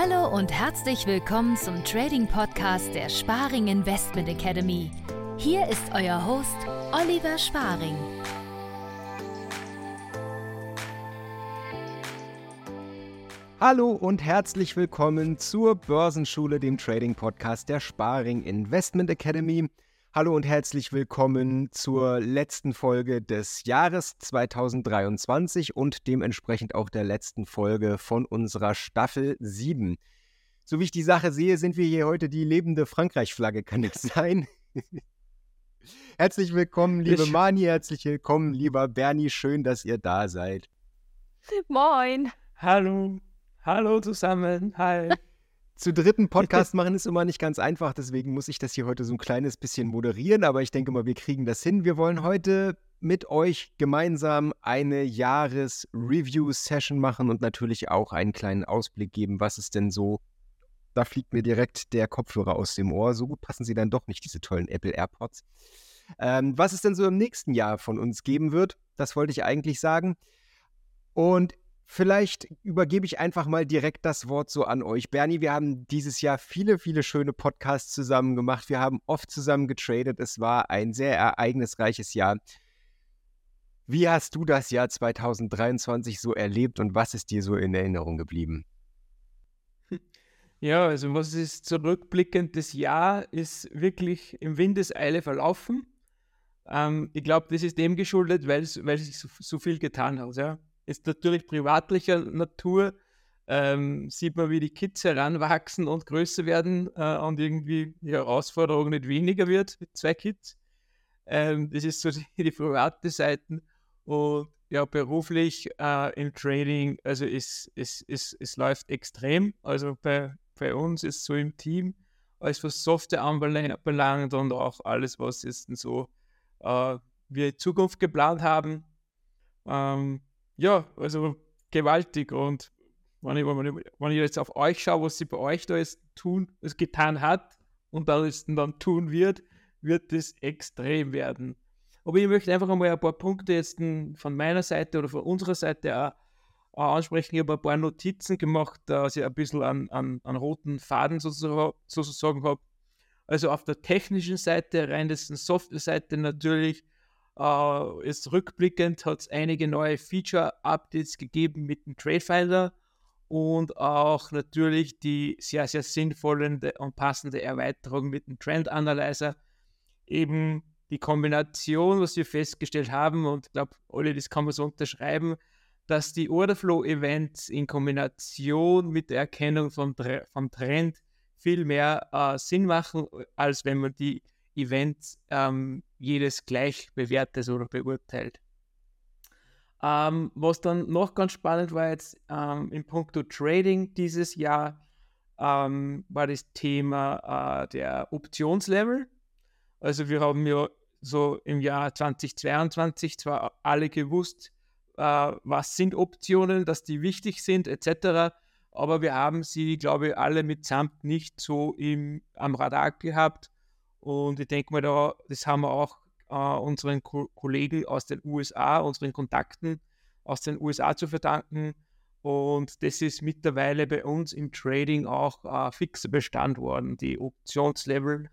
Hallo und herzlich willkommen zum Trading Podcast der Sparing Investment Academy. Hier ist euer Host Oliver Sparing. Hallo und herzlich willkommen zur Börsenschule, dem Trading Podcast der Sparing Investment Academy. Hallo und herzlich willkommen zur letzten Folge des Jahres 2023 und dementsprechend auch der letzten Folge von unserer Staffel 7. So wie ich die Sache sehe, sind wir hier heute die lebende Frankreich-Flagge, kann es sein? herzlich willkommen, liebe ich... Mani, herzlich willkommen, lieber Bernie, schön, dass ihr da seid. Moin. Hallo. Hallo zusammen. Hi zu dritten Podcast machen ist immer nicht ganz einfach, deswegen muss ich das hier heute so ein kleines bisschen moderieren, aber ich denke mal, wir kriegen das hin. Wir wollen heute mit euch gemeinsam eine Jahres-Review-Session machen und natürlich auch einen kleinen Ausblick geben, was ist denn so. Da fliegt mir direkt der Kopfhörer aus dem Ohr. So gut passen sie dann doch nicht, diese tollen Apple AirPods. Ähm, was es denn so im nächsten Jahr von uns geben wird, das wollte ich eigentlich sagen. Und Vielleicht übergebe ich einfach mal direkt das Wort so an euch. Bernie, wir haben dieses Jahr viele, viele schöne Podcasts zusammen gemacht. Wir haben oft zusammen getradet. Es war ein sehr ereignisreiches Jahr. Wie hast du das Jahr 2023 so erlebt und was ist dir so in Erinnerung geblieben? Ja, also was ist zurückblickend, das Jahr ist wirklich im Windeseile verlaufen. Ähm, ich glaube, das ist dem geschuldet, weil, sich so, so viel getan hat. Ja ist natürlich privatlicher Natur. Ähm, sieht man, wie die Kids heranwachsen und größer werden äh, und irgendwie die Herausforderung nicht weniger wird mit zwei Kids. Ähm, das ist so die, die private Seite. Und ja, beruflich äh, im Trading, also es, es, es, es läuft extrem. Also bei, bei uns ist so im Team, alles was Software anbelangt und auch alles, was jetzt so äh, wir in Zukunft geplant haben. Ähm, ja, also gewaltig. Und wenn ich, wenn ich, wenn ich jetzt auf euch schaue, was sie bei euch da jetzt tun, es getan hat und dann, dann tun wird, wird das extrem werden. Aber ich möchte einfach einmal ein paar Punkte jetzt von meiner Seite oder von unserer Seite auch, ansprechen. Ich habe ein paar Notizen gemacht, dass ich ein bisschen an, an, an roten Faden sozusagen, sozusagen habe. Also auf der technischen Seite, rein das Software-Seite natürlich, Uh, ist rückblickend hat es einige neue Feature-Updates gegeben mit dem Tradefinder und auch natürlich die sehr, sehr sinnvolle und passende Erweiterung mit dem Trend Analyzer. Eben die Kombination, was wir festgestellt haben, und ich glaube, alle, das kann man so unterschreiben, dass die Orderflow-Events in Kombination mit der Erkennung vom, vom Trend viel mehr äh, Sinn machen, als wenn man die Events ähm, jedes gleich bewertet oder beurteilt. Ähm, was dann noch ganz spannend war jetzt ähm, in puncto Trading dieses Jahr, ähm, war das Thema äh, der Optionslevel. Also wir haben ja so im Jahr 2022 zwar alle gewusst, äh, was sind Optionen, dass die wichtig sind etc., aber wir haben sie, glaube ich, alle mitsamt nicht so im, am Radar gehabt und ich denke mal, da, das haben wir auch äh, unseren Ko Kollegen aus den USA, unseren Kontakten aus den USA zu verdanken. Und das ist mittlerweile bei uns im Trading auch äh, fixer Bestand worden, die Optionslevel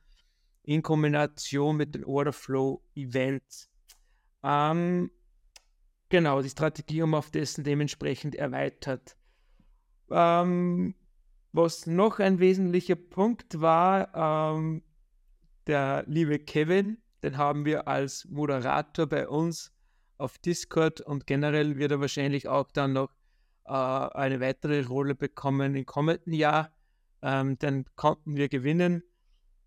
in Kombination mit den Orderflow-Events. Ähm, genau, die Strategie haben wir auf dessen dementsprechend erweitert. Ähm, was noch ein wesentlicher Punkt war, ähm, der liebe Kevin, den haben wir als Moderator bei uns auf Discord und generell wird er wahrscheinlich auch dann noch äh, eine weitere Rolle bekommen im kommenden Jahr. Ähm, den konnten wir gewinnen.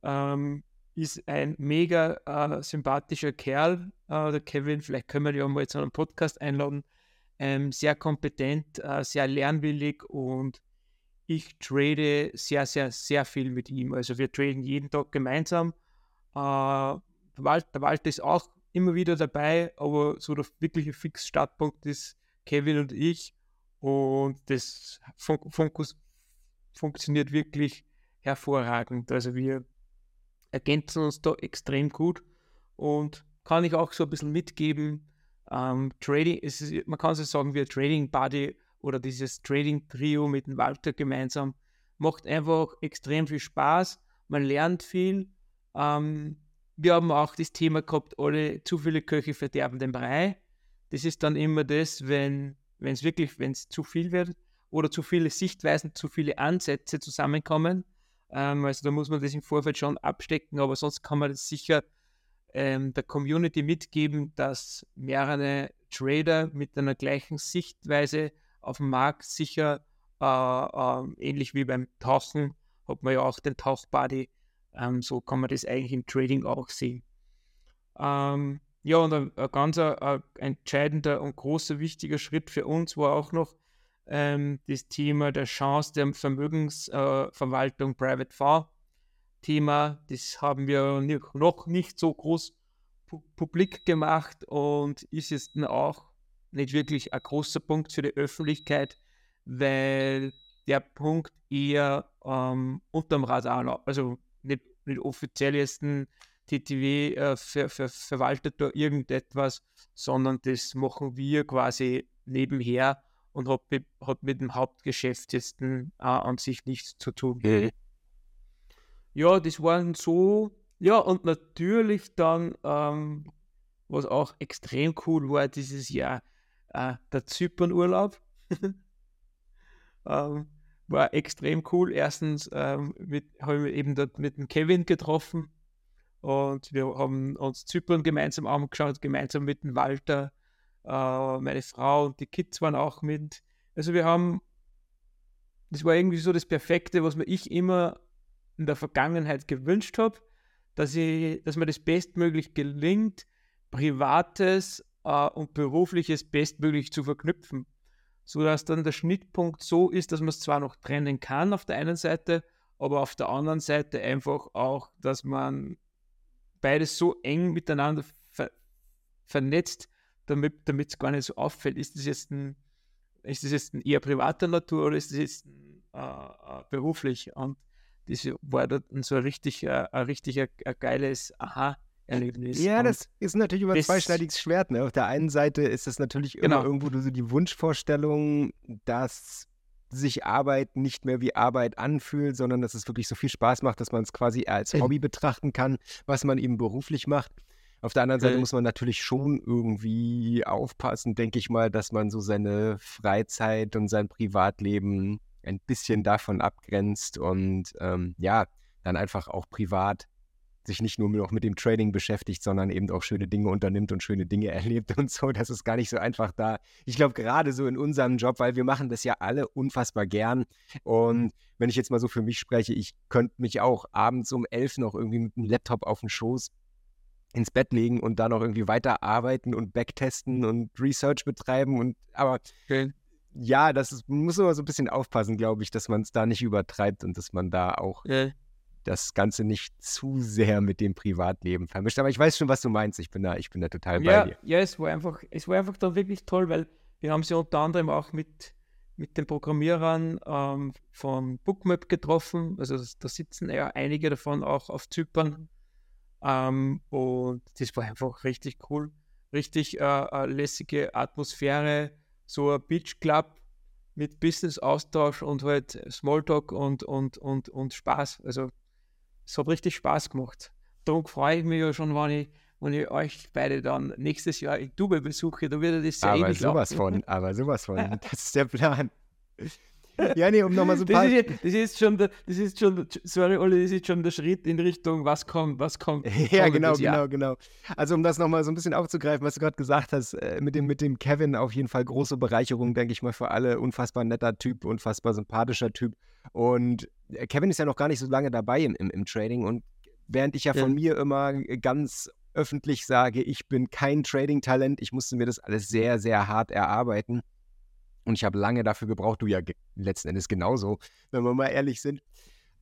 Ähm, ist ein mega äh, sympathischer Kerl, äh, der Kevin. Vielleicht können wir ihn ja mal zu einem Podcast einladen. Ähm, sehr kompetent, äh, sehr lernwillig und ich trade sehr, sehr, sehr viel mit ihm. Also wir traden jeden Tag gemeinsam äh, der, Wald, der Walter ist auch immer wieder dabei, aber so der wirkliche Fix-Startpunkt ist Kevin und ich. Und das fun fun funktioniert wirklich hervorragend. Also wir ergänzen uns da extrem gut und kann ich auch so ein bisschen mitgeben. Ähm, Trading, ist, man kann so sagen, wir Trading Buddy oder dieses Trading Trio mit dem Walter gemeinsam, macht einfach extrem viel Spaß, man lernt viel. Ähm, wir haben auch das Thema gehabt, alle zu viele Köche verderben den Brei. Das ist dann immer das, wenn es wirklich, wenn zu viel wird oder zu viele Sichtweisen, zu viele Ansätze zusammenkommen. Ähm, also da muss man das im Vorfeld schon abstecken, aber sonst kann man das sicher ähm, der Community mitgeben, dass mehrere Trader mit einer gleichen Sichtweise auf dem Markt sicher äh, äh, ähnlich wie beim Tauchen hat man ja auch den Tauchbuddy. Ähm, so kann man das eigentlich im Trading auch sehen. Ähm, ja, und ein, ein ganz ein, ein entscheidender und großer, wichtiger Schritt für uns war auch noch ähm, das Thema der Chance der Vermögensverwaltung äh, Private Fund. Thema, das haben wir noch nicht so groß pu publik gemacht und ist jetzt auch nicht wirklich ein großer Punkt für die Öffentlichkeit, weil der Punkt eher ähm, unterm Radar, also nicht, nicht offiziell jetzt ein TTW äh, ver, ver, verwaltet da irgendetwas, sondern das machen wir quasi nebenher und hat, hat mit dem Hauptgeschäft jetzt äh, an sich nichts zu tun. Mhm. Ja, das waren so, ja, und natürlich dann, ähm, was auch extrem cool war dieses Jahr, äh, der Zypernurlaub. ähm, war extrem cool. Erstens ähm, habe ich eben dort mit dem Kevin getroffen und wir haben uns Zypern gemeinsam angeschaut, gemeinsam mit dem Walter, äh, meine Frau und die Kids waren auch mit. Also wir haben, das war irgendwie so das Perfekte, was mir ich immer in der Vergangenheit gewünscht habe, dass, dass mir das bestmöglich gelingt, Privates äh, und Berufliches bestmöglich zu verknüpfen sodass dann der Schnittpunkt so ist, dass man es zwar noch trennen kann auf der einen Seite, aber auf der anderen Seite einfach auch, dass man beides so eng miteinander ver vernetzt, damit es gar nicht so auffällt. Ist das jetzt ein, ist das jetzt ein eher privater Natur oder ist das jetzt ein, äh, äh, beruflich? Und das war dann so ein richtig, ein richtig ein, ein geiles Aha. Erlebnis. Ja, das ist natürlich über zweischneidiges Schwert. Ne? Auf der einen Seite ist es natürlich immer genau. irgendwo so die Wunschvorstellung, dass sich Arbeit nicht mehr wie Arbeit anfühlt, sondern dass es wirklich so viel Spaß macht, dass man es quasi als Hobby betrachten kann, was man eben beruflich macht. Auf der anderen Seite äh. muss man natürlich schon irgendwie aufpassen, denke ich mal, dass man so seine Freizeit und sein Privatleben ein bisschen davon abgrenzt und ähm, ja, dann einfach auch privat sich nicht nur noch mit dem Trading beschäftigt, sondern eben auch schöne Dinge unternimmt und schöne Dinge erlebt und so. Das ist gar nicht so einfach da. Ich glaube, gerade so in unserem Job, weil wir machen das ja alle unfassbar gern. Und wenn ich jetzt mal so für mich spreche, ich könnte mich auch abends um elf noch irgendwie mit dem Laptop auf den Schoß ins Bett legen und dann noch irgendwie weiterarbeiten und backtesten und Research betreiben. Und aber okay. ja, das ist, man muss immer so ein bisschen aufpassen, glaube ich, dass man es da nicht übertreibt und dass man da auch okay das Ganze nicht zu sehr mit dem Privatleben vermischt. Aber ich weiß schon, was du meinst. Ich bin da, ich bin da total ja, bei dir. Ja, es war einfach, es war einfach dann wirklich toll, weil wir haben sie unter anderem auch mit, mit den Programmierern ähm, von Bookmap getroffen. Also da sitzen ja einige davon auch auf Zypern. Ähm, und das war einfach richtig cool. Richtig äh, lässige Atmosphäre, so ein Beach Club mit Business-Austausch und halt Smalltalk und, und, und, und Spaß. Also es hat richtig Spaß gemacht. Darum freue ich mich ja schon, wenn ich, wenn ich euch beide dann nächstes Jahr in Dubai besuche. Da wird das sehr Aber sowas von, aber sowas von. Das ist der Plan. Ja, nee, um nochmal so ein paar. Das ist, das ist schon, der, das ist schon, sorry, Olli, das ist schon der Schritt in Richtung, was kommt, was kommt. ja, genau, genau, genau. Also, um das nochmal so ein bisschen aufzugreifen, was du gerade gesagt hast, äh, mit, dem, mit dem Kevin auf jeden Fall große Bereicherung, denke ich mal, für alle. Unfassbar netter Typ, unfassbar sympathischer Typ. Und Kevin ist ja noch gar nicht so lange dabei im, im, im Trading und während ich ja, ja von mir immer ganz öffentlich sage, ich bin kein Trading-Talent, ich musste mir das alles sehr, sehr hart erarbeiten. Und ich habe lange dafür gebraucht, du ja letzten Endes genauso, wenn wir mal ehrlich sind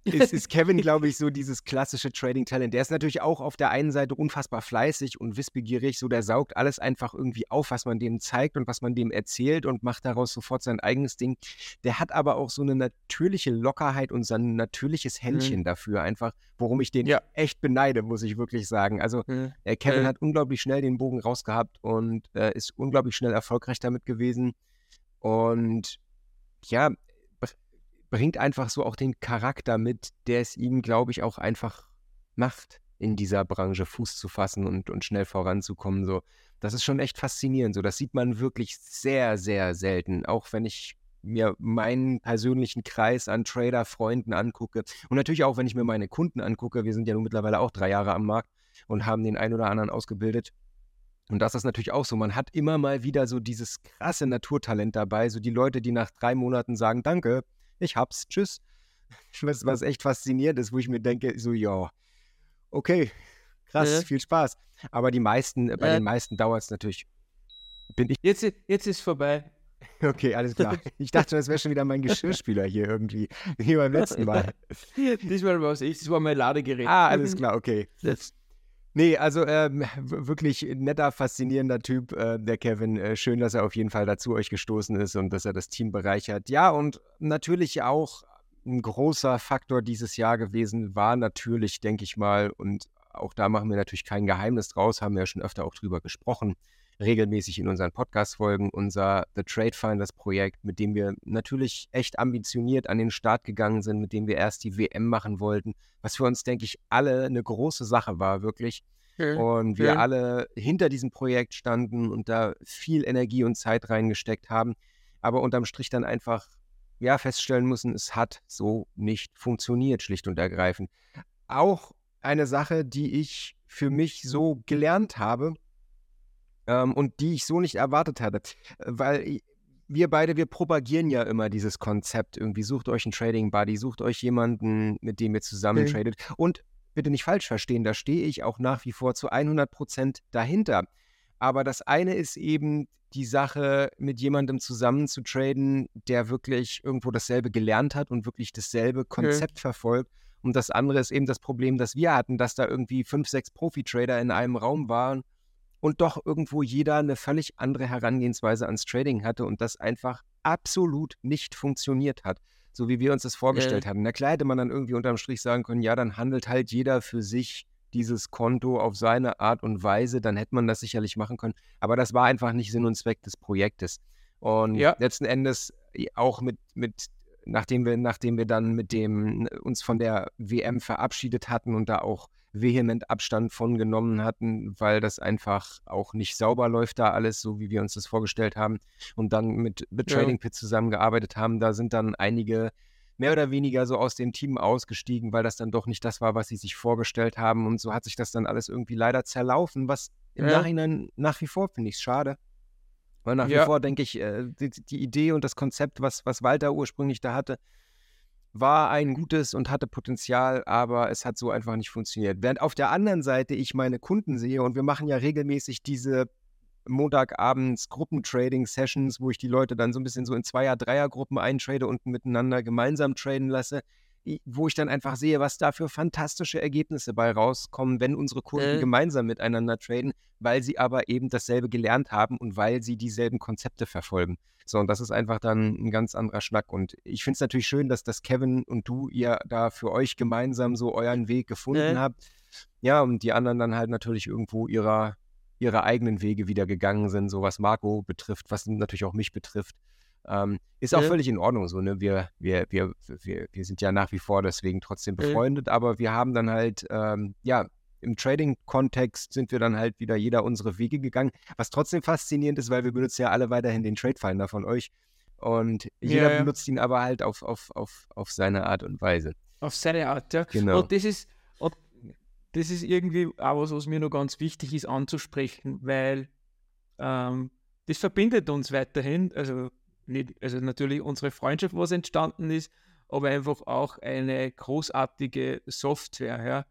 ist, ist Kevin, glaube ich, so dieses klassische Trading-Talent. Der ist natürlich auch auf der einen Seite unfassbar fleißig und wissbegierig, so der saugt alles einfach irgendwie auf, was man dem zeigt und was man dem erzählt und macht daraus sofort sein eigenes Ding. Der hat aber auch so eine natürliche Lockerheit und sein natürliches Händchen mhm. dafür, einfach, worum ich den ja. echt beneide, muss ich wirklich sagen. Also mhm. äh, Kevin mhm. hat unglaublich schnell den Bogen rausgehabt und äh, ist unglaublich schnell erfolgreich damit gewesen. Und ja, bringt einfach so auch den Charakter mit, der es ihm, glaube ich, auch einfach macht, in dieser Branche Fuß zu fassen und, und schnell voranzukommen. So. Das ist schon echt faszinierend. So. Das sieht man wirklich sehr, sehr selten. Auch wenn ich mir meinen persönlichen Kreis an Trader-Freunden angucke und natürlich auch, wenn ich mir meine Kunden angucke, wir sind ja nun mittlerweile auch drei Jahre am Markt und haben den einen oder anderen ausgebildet. Und das ist natürlich auch so. Man hat immer mal wieder so dieses krasse Naturtalent dabei. So die Leute, die nach drei Monaten sagen, danke, ich hab's, tschüss. Was, was echt faszinierend ist, wo ich mir denke, so, ja, okay, krass, ja. viel Spaß. Aber die meisten, bei den meisten dauert es natürlich. Bin ich. Jetzt, jetzt ist vorbei. Okay, alles klar. Ich dachte, das wäre schon wieder mein Geschirrspüler hier irgendwie, wie beim letzten Mal. Diesmal war es ich, das war mein Ladegerät. Ah, alles klar, okay. Das. Nee, also ähm, wirklich netter, faszinierender Typ, äh, der Kevin. Äh, schön, dass er auf jeden Fall dazu euch gestoßen ist und dass er das Team bereichert. Ja, und natürlich auch ein großer Faktor dieses Jahr gewesen war natürlich, denke ich mal, und auch da machen wir natürlich kein Geheimnis draus, haben wir ja schon öfter auch drüber gesprochen, regelmäßig in unseren Podcast-Folgen, unser The Trade Finders Projekt, mit dem wir natürlich echt ambitioniert an den Start gegangen sind, mit dem wir erst die WM machen wollten, was für uns, denke ich, alle eine große Sache war, wirklich. Mhm. Und wir mhm. alle hinter diesem Projekt standen und da viel Energie und Zeit reingesteckt haben, aber unterm Strich dann einfach ja, feststellen müssen, es hat so nicht funktioniert, schlicht und ergreifend. Auch eine Sache, die ich für mich so gelernt habe ähm, und die ich so nicht erwartet hatte, weil wir beide, wir propagieren ja immer dieses Konzept irgendwie, sucht euch einen Trading Buddy, sucht euch jemanden, mit dem ihr zusammen okay. tradet und bitte nicht falsch verstehen, da stehe ich auch nach wie vor zu 100 Prozent dahinter. Aber das eine ist eben die Sache, mit jemandem zusammen zu traden, der wirklich irgendwo dasselbe gelernt hat und wirklich dasselbe Konzept okay. verfolgt. Und das andere ist eben das Problem, das wir hatten, dass da irgendwie fünf, sechs Profi-Trader in einem Raum waren und doch irgendwo jeder eine völlig andere Herangehensweise ans Trading hatte und das einfach absolut nicht funktioniert hat, so wie wir uns das vorgestellt ja. hatten. Na klar hätte man dann irgendwie unterm Strich sagen können, ja, dann handelt halt jeder für sich dieses Konto auf seine Art und Weise, dann hätte man das sicherlich machen können. Aber das war einfach nicht Sinn und Zweck des Projektes. Und ja. letzten Endes auch mit, mit nachdem wir, nachdem wir dann mit dem uns von der WM verabschiedet hatten und da auch vehement Abstand von genommen hatten, weil das einfach auch nicht sauber läuft da alles, so wie wir uns das vorgestellt haben. Und dann mit, mit Trading Pit zusammengearbeitet haben, da sind dann einige mehr oder weniger so aus dem Team ausgestiegen, weil das dann doch nicht das war, was sie sich vorgestellt haben. Und so hat sich das dann alles irgendwie leider zerlaufen, was im ja. Nachhinein nach wie vor finde ich schade. Weil nach ja. wie vor denke ich, äh, die, die, Idee und das Konzept, was, was Walter ursprünglich da hatte, war ein gutes und hatte Potenzial, aber es hat so einfach nicht funktioniert. Während auf der anderen Seite ich meine Kunden sehe und wir machen ja regelmäßig diese Montagabends Gruppentrading-Sessions, wo ich die Leute dann so ein bisschen so in Zweier-, Dreier-Gruppen eintrade und miteinander gemeinsam traden lasse, wo ich dann einfach sehe, was da für fantastische Ergebnisse bei rauskommen, wenn unsere Kunden äh. gemeinsam miteinander traden, weil sie aber eben dasselbe gelernt haben und weil sie dieselben Konzepte verfolgen. So, und das ist einfach dann ein ganz anderer Schnack. Und ich finde es natürlich schön, dass das Kevin und du ihr da für euch gemeinsam so euren Weg gefunden äh. habt. Ja, und die anderen dann halt natürlich irgendwo ihrer ihre eigenen Wege wieder gegangen sind, so was Marco betrifft, was natürlich auch mich betrifft. Ähm, ist auch ja. völlig in Ordnung so, ne? Wir, wir, wir, wir, wir sind ja nach wie vor deswegen trotzdem befreundet, ja. aber wir haben dann halt, ähm, ja, im Trading-Kontext sind wir dann halt wieder jeder unsere Wege gegangen, was trotzdem faszinierend ist, weil wir benutzen ja alle weiterhin den Trade Finder von euch und jeder ja, benutzt ihn aber halt auf, auf, auf, auf seine Art und Weise. Auf seine Art, ja. Genau. Und das ist, und das ist irgendwie auch was, was mir noch ganz wichtig ist anzusprechen, weil ähm, das verbindet uns weiterhin. Also, nicht, also natürlich unsere Freundschaft, was entstanden ist, aber einfach auch eine großartige Software, ja,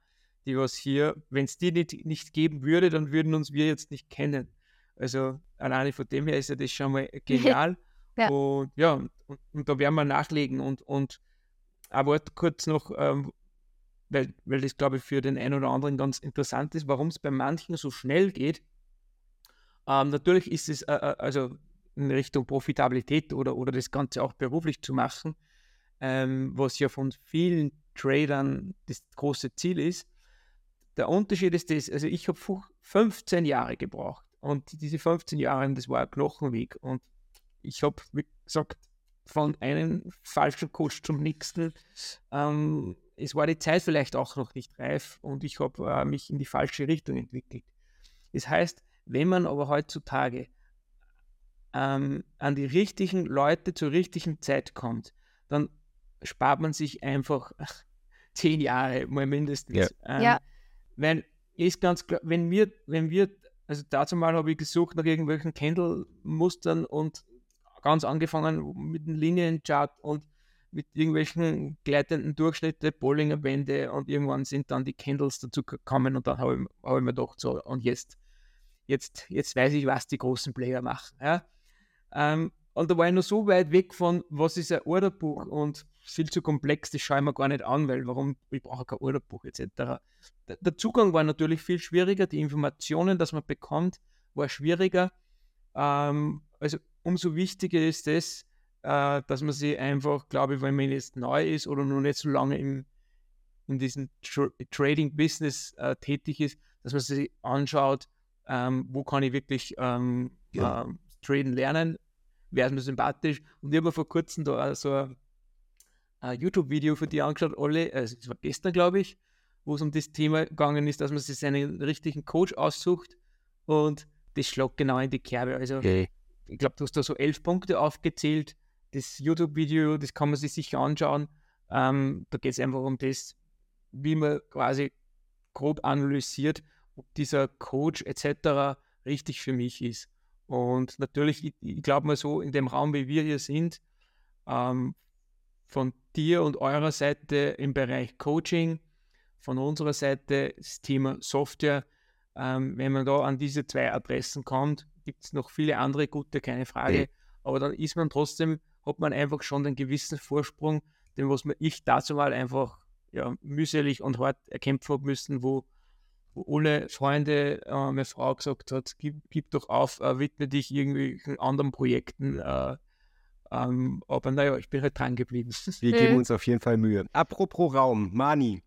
die was hier, wenn es die nicht, nicht geben würde, dann würden uns wir jetzt nicht kennen. Also alleine von dem her ist ja das schon mal genial. ja. Und ja, und, und, da werden wir nachlegen und, und aber kurz noch, ähm, weil, weil das, glaube ich, für den einen oder anderen ganz interessant ist, warum es bei manchen so schnell geht. Ähm, natürlich ist es äh, äh, also in Richtung Profitabilität oder, oder das Ganze auch beruflich zu machen, ähm, was ja von vielen Tradern das große Ziel ist. Der Unterschied ist das, also ich habe 15 Jahre gebraucht und diese 15 Jahre, das war ein Knochenweg und ich habe, wie gesagt, von einem falschen Coach zum nächsten. Ähm, es war die Zeit vielleicht auch noch nicht reif und ich habe äh, mich in die falsche Richtung entwickelt. Das heißt, wenn man aber heutzutage ähm, an die richtigen Leute zur richtigen Zeit kommt, dann spart man sich einfach ach, zehn Jahre mal mindestens. Ja. Ähm, Ja. Weil ist ganz klar, wenn wir, wenn wir, also dazu mal habe ich gesucht nach irgendwelchen Candle-Mustern und ganz angefangen mit dem Linienchart und mit irgendwelchen gleitenden Durchschnitte, Bollinger Bände und irgendwann sind dann die Candles dazu gekommen und dann habe ich, hab ich mir gedacht, so, und jetzt, jetzt, jetzt weiß ich, was die großen Player machen. Ja? Ähm, und da war ich noch so weit weg von, was ist ein Orderbuch und viel zu komplex, das schaue ich mir gar nicht an, weil warum, ich brauche kein Orderbuch etc. Der, Zugang war natürlich viel schwieriger, die Informationen, dass man bekommt, war schwieriger. Ähm, also umso wichtiger ist es, äh, dass man sich einfach, glaube ich, wenn man jetzt neu ist oder noch nicht so lange im, in diesem Tr Trading-Business äh, tätig ist, dass man sich anschaut, ähm, wo kann ich wirklich ähm, Ja. ähm, traden lernen, wäre es mir sympathisch. Und ich habe mir vor kurzem da so ein, ein YouTube-Video für die angeschaut, alle, also es war gestern, glaube ich, wo es um das Thema gegangen ist, dass man sich seinen richtigen Coach aussucht und das schlägt genau in die Kerbe. Also Okay. ich glaube, du hast da so elf Punkte aufgezählt. Das YouTube-Video, das kann man sich sicher anschauen. Ähm, da geht es einfach um das, wie man quasi grob analysiert, ob dieser Coach etc. richtig für mich ist. Und natürlich, ich, ich glaube mal so, in dem Raum, wie wir hier sind, ähm, von dir und eurer Seite im Bereich Coaching, von unserer Seite das Thema Software, ähm, wenn man da an diese zwei Adressen kommt, gibt es noch viele andere gute, keine Frage. Mhm. Aber dann ist man trotzdem, hat man einfach schon einen gewissen Vorsprung, den was man ich dazu mal einfach ja, mühselig und hart erkämpfen habe müssen, wo alle Freunde, äh, meine Frau gesagt hat, gib, gib doch auf, äh, widme dich irgendwelchen anderen Projekten. Äh, ähm, aber naja, ich bin halt dran geblieben. Wir geben uns auf jeden Fall Mühe. Apropos Raum, Mani,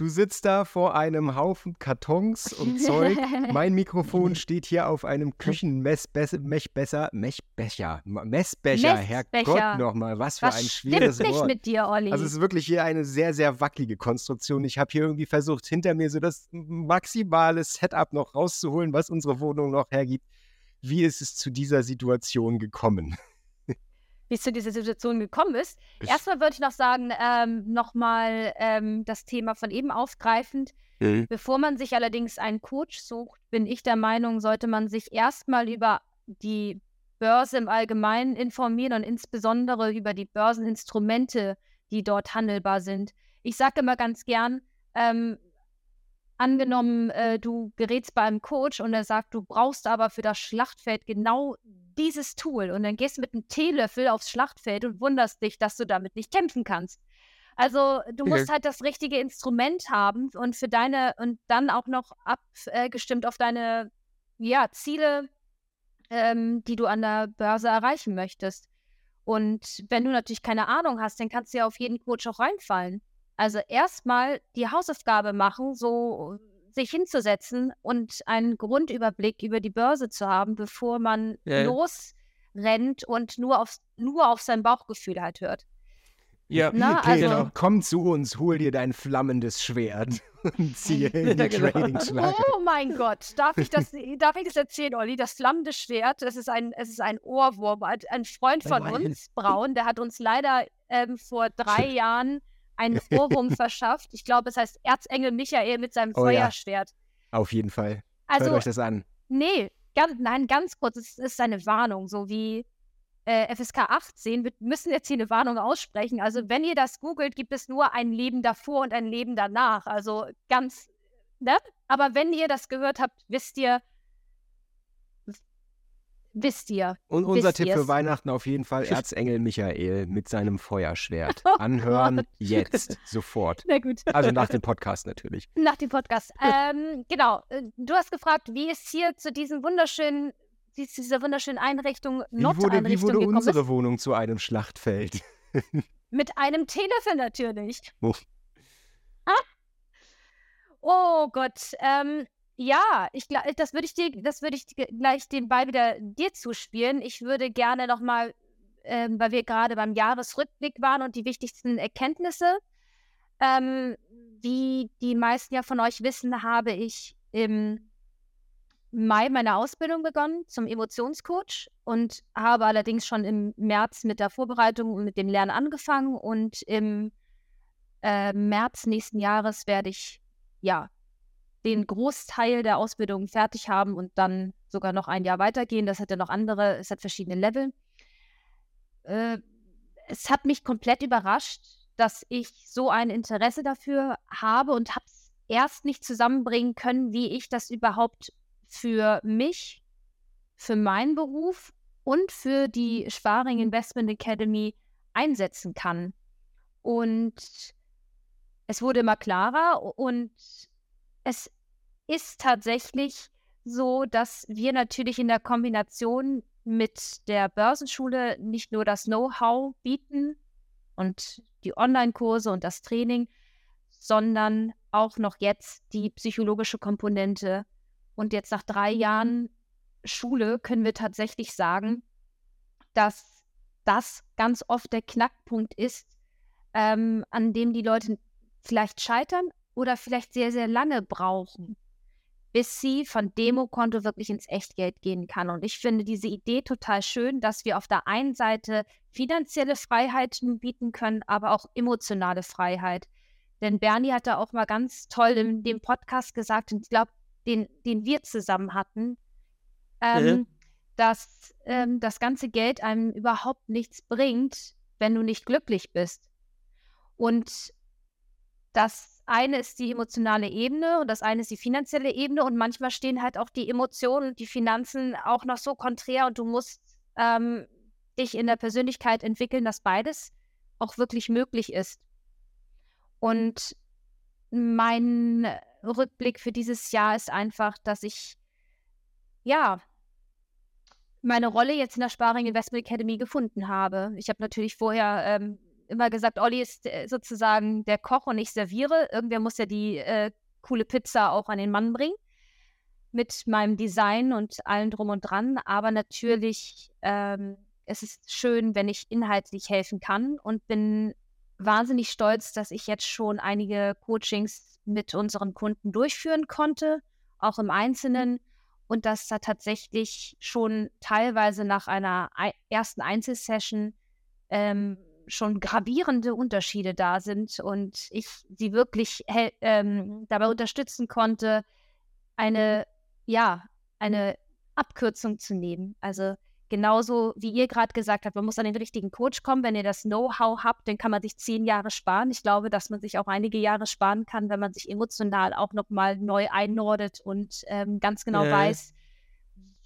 du sitzt da vor einem Haufen Kartons und Zeug. Mein Mikrofon steht hier auf einem Küchenmessbecher, Messbecher, Messbecher, Messbecher. Herrgott nochmal, was für Was ein schweres nicht Wort. mit dir, Olli? Also es ist wirklich hier eine sehr, sehr wackelige Konstruktion. Ich habe hier irgendwie versucht, hinter mir so das maximale Setup noch rauszuholen, was unsere Wohnung noch hergibt. Wie ist es zu dieser Situation gekommen? Wie es zu dieser Situation gekommen ist. Erstmal würde ich noch sagen, ähm, nochmal ähm, das Thema von eben aufgreifend. Bevor man sich allerdings einen Coach sucht, bin ich der Meinung, sollte man sich erstmal über die Börse im Allgemeinen informieren und insbesondere über die Börseninstrumente, die dort handelbar sind. Ich sage immer ganz gern, ähm, angenommen, äh, du gerätst bei einem Coach und er sagt, du brauchst aber für das Schlachtfeld genau dieses Tool und dann gehst du mit einem Teelöffel aufs Schlachtfeld und wunderst dich, dass du damit nicht kämpfen kannst. Also du musst halt das richtige Instrument haben und für deine und dann auch noch abgestimmt auf deine ja, Ziele, ähm, die du an der Börse erreichen möchtest. Und wenn du natürlich keine Ahnung hast, dann kannst du ja auf jeden Coach auch reinfallen. Also erstmal die Hausaufgabe machen, so sich hinzusetzen und einen Grundüberblick über die Börse zu haben, bevor man Ja. losrennt und nur auf, nur auf sein Bauchgefühl halt hört. Ja, Na, Okay, also- genau. komm zu uns, hol dir dein flammendes Schwert und ziehe in die Ja, genau. Trading-Schlange. Oh mein Gott, darf ich das, darf ich das erzähhlen, Olli? Das flammende Schwert, das ist ein, es ist ein Ohrwurm. Ein Freund von uns, Braun, der hat uns leider ähm, vor drei Jahren einen Ohrwurm verschafft. Ich glaube, es heißt Erzengel Michael mit seinem Oh ja. Feuerschwert. Auf jeden Fall. Hört Also, euch das an. nee, ganz, nein, ganz kurz, es ist eine Warnung, so wie äh, FSK 18. Wir müssen jetzt hier eine Warnung aussprechen. Also, wenn ihr das googelt, gibt es nur ein Leben davor und ein Leben danach. Also ganz, ne? Aber wenn ihr das gehört habt, wisst ihr, wisst ihr. Und unser Tipp ihr's. für Weihnachten auf jeden Fall Erzengel Michael mit seinem Feuerschwert. Oh Anhören Gott. jetzt, sofort. Na gut. Also nach dem Podcast natürlich. Nach dem Podcast. ähm, genau. äh, Du hast gefragt, wie es hier zu diesem wunderschönen, zu dieser wunderschönen Einrichtung, Wie wurde, wie Not-Einrichtung wurde gekommen unsere ist. Wohnung zu einem Schlachtfeld? Mit einem Teelöffel natürlich. Oh. Oh Gott. Ähm, ja, ich glaube, das würde ich dir, das würde ich gleich den Ball wieder dir zuspielen. Ich würde gerne nochmal äh, weil wir gerade beim Jahresrückblick waren und die wichtigsten Erkenntnisse. Ähm, wie die meisten ja von euch wissen, habe ich im Mai meine Ausbildung begonnen zum Emotionscoach und habe allerdings schon im März mit der Vorbereitung und mit dem Lernen angefangen und im äh, März nächsten Jahres werde ich ja den Großteil der Ausbildung fertig haben und dann sogar noch ein Jahr weitergehen. Das hat ja noch andere, es hat verschiedene Level. Äh, es hat mich komplett überrascht, dass ich so ein Interesse dafür habe und habe es erst nicht zusammenbringen können, wie ich das überhaupt für mich, für meinen Beruf und für die Sparring Investment Academy einsetzen kann. Und es wurde immer klarer und es ist tatsächlich so, dass wir natürlich in der Kombination mit der Börsenschule nicht nur das Know-how bieten und die Online-Kurse und das Training, sondern auch noch jetzt die psychologische Komponente. Und jetzt nach drei Jahren Schule können wir tatsächlich sagen, dass das ganz oft der Knackpunkt ist, ähm, an dem die Leute vielleicht scheitern oder vielleicht sehr, sehr lange brauchen, bis sie von Demokonto wirklich ins Echtgeld gehen kann. Und ich finde diese Idee total schön, dass wir auf der einen Seite finanzielle Freiheiten bieten können, aber auch emotionale Freiheit. Denn Bernie hat da auch mal ganz toll in dem Podcast gesagt, und ich glaube, den, den wir zusammen hatten, ähm, mhm. dass ähm, das ganze Geld einem überhaupt nichts bringt, wenn du nicht glücklich bist. Und das eine ist die emotionale Ebene und das eine ist die finanzielle Ebene und manchmal stehen halt auch die Emotionen und die Finanzen auch noch so konträr und du musst ähm, dich in der Persönlichkeit entwickeln, dass beides auch wirklich möglich ist. Und mein Rückblick für dieses Jahr ist einfach, dass ich ja meine Rolle jetzt in der Sparing Investment Academy gefunden habe. Ich habe natürlich vorher ähm, immer gesagt, Olli ist äh, sozusagen der Koch und ich serviere. Irgendwer muss ja die äh, coole Pizza auch an den Mann bringen. Mit meinem Design und allem drum und dran. Aber natürlich, ähm, es ist schön, wenn ich inhaltlich helfen kann und bin wahnsinnig stolz, dass ich jetzt schon einige Coachings mit unseren Kunden durchführen konnte, auch im Einzelnen. Und dass da tatsächlich schon teilweise nach einer ersten Einzelsession ähm, schon gravierende Unterschiede da sind und ich sie wirklich ähm, dabei unterstützen konnte, eine, ja, eine Abkürzung zu nehmen. Also genauso wie ihr gerade gesagt habt, man muss an den richtigen Coach kommen. Wenn ihr das Know-how habt, dann kann man sich zehn Jahre sparen. Ich glaube, dass man sich auch einige Jahre sparen kann, wenn man sich emotional auch nochmal neu einnordet und ähm, ganz genau äh. weiß,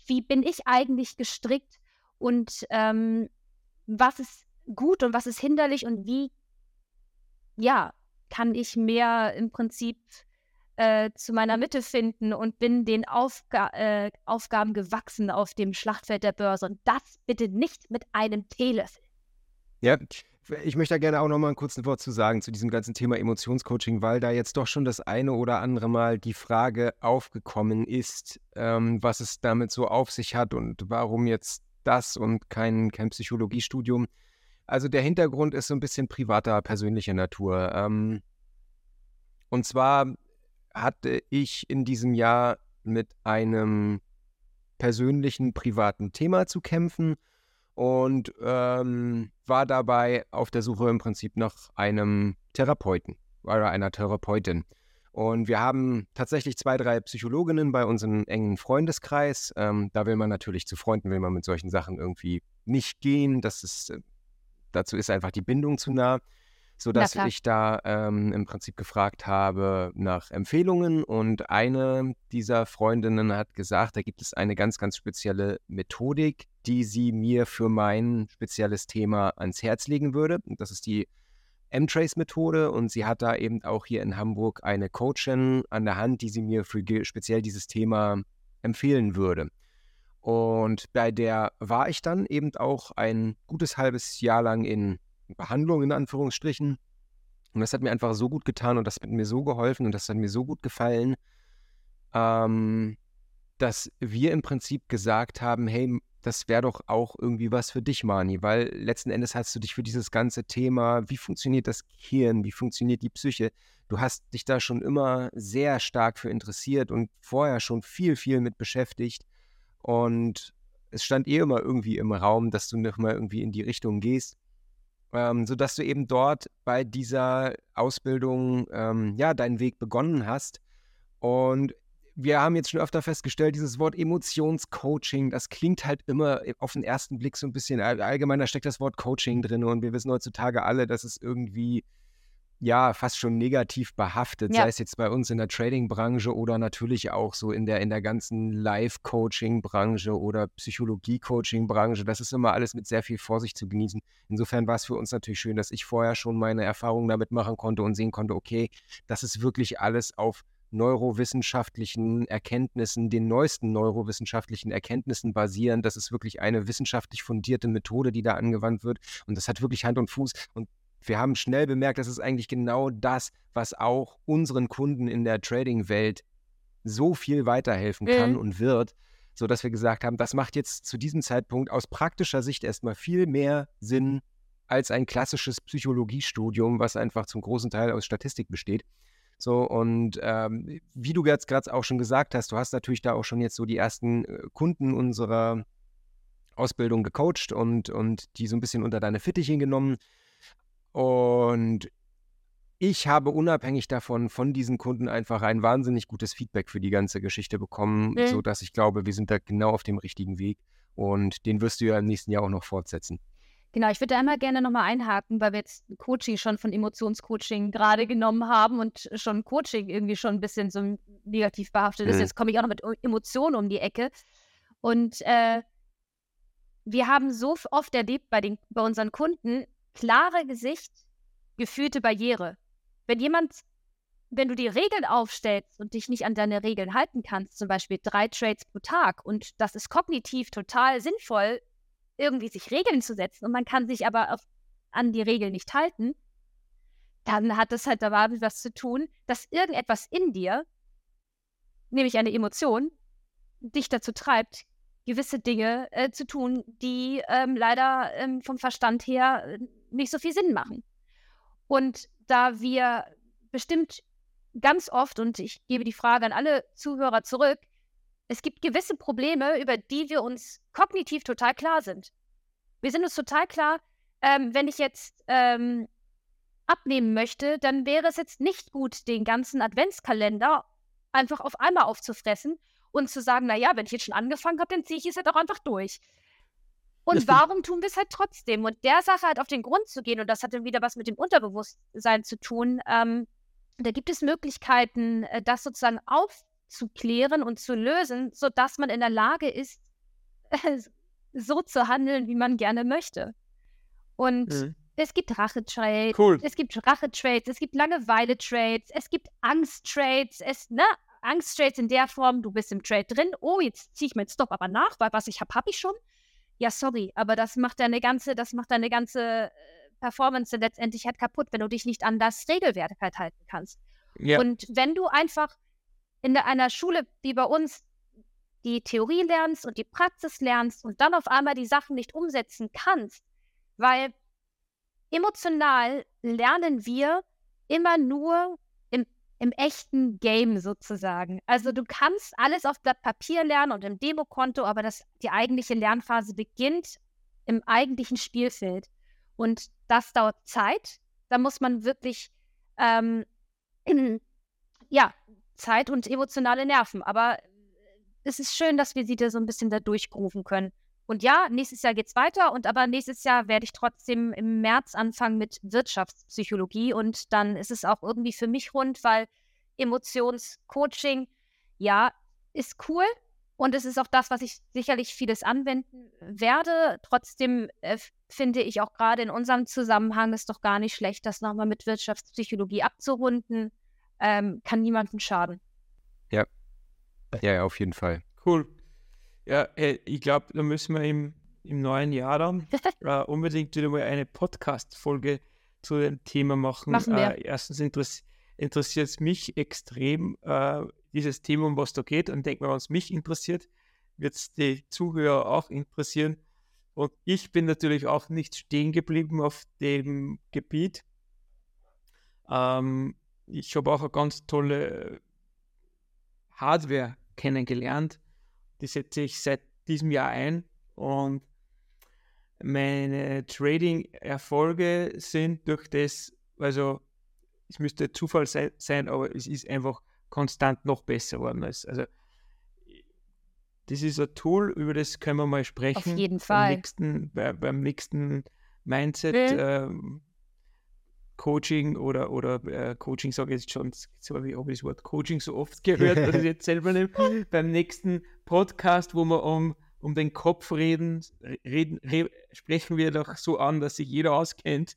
wie bin ich eigentlich gestrickt und ähm, was ist gut und was ist hinderlich und wie, ja, kann ich mehr im Prinzip äh, zu meiner Mitte finden und bin den Aufga äh, Aufgaben gewachsen auf dem Schlachtfeld der Börse. Und das bitte nicht mit einem Teelöffel. Ja, ich möchte da gerne auch noch mal ein kurzes Wort zu sagen zu diesem ganzen Thema Emotionscoaching, weil da jetzt doch schon das eine oder andere Mal die Frage aufgekommen ist, ähm, was es damit so auf sich hat und warum jetzt das und kein, kein Psychologiestudium. Also der Hintergrund ist so ein bisschen privater, persönlicher Natur. Ähm, und zwar hatte ich in diesem Jahr mit einem persönlichen, privaten Thema zu kämpfen und ähm, war dabei auf der Suche im Prinzip nach einem Therapeuten oder einer Therapeutin. Und wir haben tatsächlich zwei, drei Psychologinnen bei unserem engen Freundeskreis. Ähm, da will man natürlich zu Freunden, will man mit solchen Sachen irgendwie nicht gehen. Das ist äh, dazu ist einfach die Bindung zu nah, sodass ich da ähm, im Prinzip gefragt habe nach Empfehlungen und eine dieser Freundinnen hat gesagt, da gibt es eine ganz, ganz spezielle Methodik, die sie mir für mein spezielles Thema ans Herz legen würde. Und das ist die M-Trace-Methode und sie hat da eben auch hier in Hamburg eine Coachin an der Hand, die sie mir für speziell dieses Thema empfehlen würde. Und bei der war ich dann eben auch ein gutes halbes Jahr lang in Behandlung, in Anführungsstrichen. Und das hat mir einfach so gut getan und das hat mir so geholfen und das hat mir so gut gefallen, ähm, dass wir im Prinzip gesagt haben, hey, das wäre doch auch irgendwie was für dich, Mani, weil letzten Endes hast du dich für dieses ganze Thema, wie funktioniert das Gehirn, wie funktioniert die Psyche, du hast dich da schon immer sehr stark für interessiert und vorher schon viel, viel mit beschäftigt. Und es stand eh immer irgendwie im Raum, dass du noch mal irgendwie in die Richtung gehst, ähm, sodass du eben dort bei dieser Ausbildung ähm, ja deinen Weg begonnen hast. Und wir haben jetzt schon öfter festgestellt, dieses Wort Emotionscoaching, das klingt halt immer auf den ersten Blick so ein bisschen allgemein, da steckt das Wort Coaching drin und wir wissen heutzutage alle, dass es irgendwie ja, fast schon negativ behaftet, ja. sei es jetzt bei uns in der Trading-Branche oder natürlich auch so in der, in der ganzen Live-Coaching-Branche oder Psychologie-Coaching-Branche. Das ist immer alles mit sehr viel Vorsicht zu genießen. Insofern war es für uns natürlich schön, dass ich vorher schon meine Erfahrungen damit machen konnte und sehen konnte, okay, das ist wirklich alles auf neurowissenschaftlichen Erkenntnissen, den neuesten neurowissenschaftlichen Erkenntnissen basieren. Das ist wirklich eine wissenschaftlich fundierte Methode, die da angewandt wird. Und das hat wirklich Hand und Fuß. Und wir haben schnell bemerkt, das ist eigentlich genau das, was auch unseren Kunden in der Trading-Welt so viel weiterhelfen kann mhm. und wird, sodass wir gesagt haben, das macht jetzt zu diesem Zeitpunkt aus praktischer Sicht erstmal viel mehr Sinn als ein klassisches Psychologiestudium, was einfach zum großen Teil aus Statistik besteht. So, und ähm, wie du jetzt gerade auch schon gesagt hast, du hast natürlich da auch schon jetzt so die ersten äh, Kunden unserer Ausbildung gecoacht und, und die so ein bisschen unter deine Fittiche genommen. Und ich habe unabhängig davon von diesen Kunden einfach ein wahnsinnig gutes Feedback für die ganze Geschichte bekommen, mhm. sodass ich glaube, wir sind da genau auf dem richtigen Weg. Und den wirst du ja im nächsten Jahr auch noch fortsetzen. Genau, ich würde einmal gerne nochmal einhaken, weil wir jetzt Coaching schon von Emotionscoaching gerade genommen haben und schon Coaching irgendwie schon ein bisschen so negativ behaftet ist. Mhm. Jetzt komme ich auch noch mit Emotionen um die Ecke. Und äh, wir haben so oft erlebt bei, den, bei unseren Kunden, klare Gesicht, gefühlte Barriere. Wenn jemand, wenn du die Regeln aufstellst und dich nicht an deine Regeln halten kannst, zum Beispiel drei Trades pro Tag und das ist kognitiv total sinnvoll, irgendwie sich Regeln zu setzen und man kann sich aber auf, an die Regeln nicht halten, dann hat es halt damit was zu tun, dass irgendetwas in dir, nämlich eine Emotion, dich dazu treibt, gewisse Dinge äh, zu tun, die ähm, leider ähm, vom Verstand her äh, nicht so viel Sinn machen. Und da wir bestimmt ganz oft, und ich gebe die Frage an alle Zuhörer zurück, es gibt gewisse Probleme, über die wir uns kognitiv total klar sind. Wir sind uns total klar, ähm, wenn ich jetzt ähm, abnehmen möchte, dann wäre es jetzt nicht gut, den ganzen Adventskalender einfach auf einmal aufzufressen und zu sagen, naja, wenn ich jetzt schon angefangen habe, dann ziehe ich es halt auch einfach durch. Und warum tun wir es halt trotzdem? Und der Sache halt auf den Grund zu gehen, und das hat dann wieder was mit dem Unterbewusstsein zu tun, ähm, da gibt es Möglichkeiten, äh, das sozusagen aufzuklären und zu lösen, sodass man in der Lage ist, so zu handeln, wie man gerne möchte. Und mhm. es gibt Rache-Trades, cool. es gibt Rache-Trades, es gibt Langeweile-Trades, es gibt Angst-Trades, es, ne, Angst-Trades in der Form, du bist im Trade drin, oh, jetzt ziehe ich meinen Stop aber nach, weil was ich habe, habe ich schon ja, sorry, aber das macht deine ganze, das macht deine ganze äh, Performance letztendlich halt kaputt, wenn du dich nicht an das Regelwert halt halten kannst. Ja. Und wenn du einfach in einer Schule wie bei uns die Theorie lernst und die Praxis lernst und dann auf einmal die Sachen nicht umsetzen kannst, weil emotional lernen wir immer nur im echten Game sozusagen. Also du kannst alles auf Blatt Papier lernen und im Demokonto, aber das, die eigentliche Lernphase beginnt im eigentlichen Spielfeld. Und das dauert Zeit. Da muss man wirklich ähm, ja, Zeit und emotionale Nerven. Aber es ist schön, dass wir sie da so ein bisschen da durchrufen können. Und ja, nächstes Jahr geht es weiter und aber nächstes Jahr werde ich trotzdem im März anfangen mit Wirtschaftspsychologie und dann ist es auch irgendwie für mich rund, weil Emotionscoaching, ja, ist cool und es ist auch das, was ich sicherlich vieles anwenden werde. Trotzdem äh, finde ich auch gerade in unserem Zusammenhang ist doch gar nicht schlecht, das nochmal mit Wirtschaftspsychologie abzurunden. Ähm, kann niemandem schaden. Ja. Ja, ja, auf jeden Fall. Cool. Ja, hey, ich glaube, da müssen wir im, im neuen Jahr dann äh, unbedingt wieder mal eine Podcast-Folge zu dem Thema machen. machen wir. Äh, erstens interessiert es mich extrem, äh, dieses Thema, um was da geht. Und denke mal, wenn es mich interessiert, wird es die Zuhörer auch interessieren. Und ich bin natürlich auch nicht stehen geblieben auf dem Gebiet. Ähm, ich habe auch eine ganz tolle Hardware kennengelernt. Die setze ich seit diesem Jahr ein und meine Trading-Erfolge sind durch das, also es müsste Zufall sein, sein, aber es ist einfach konstant noch besser geworden. Als, also das ist ein Tool, über das können wir mal sprechen. Auf jeden Fall. Beim nächsten, bei, beim nächsten Mindset. Mhm. Ähm, Coaching oder, oder äh, Coaching sage ich jetzt schon, jetzt habe ich, das Wort Coaching so oft gehört, dass ich jetzt selber nicht. Beim nächsten Podcast, wo wir um, um den Kopf reden, reden re sprechen wir doch so an, dass sich jeder auskennt.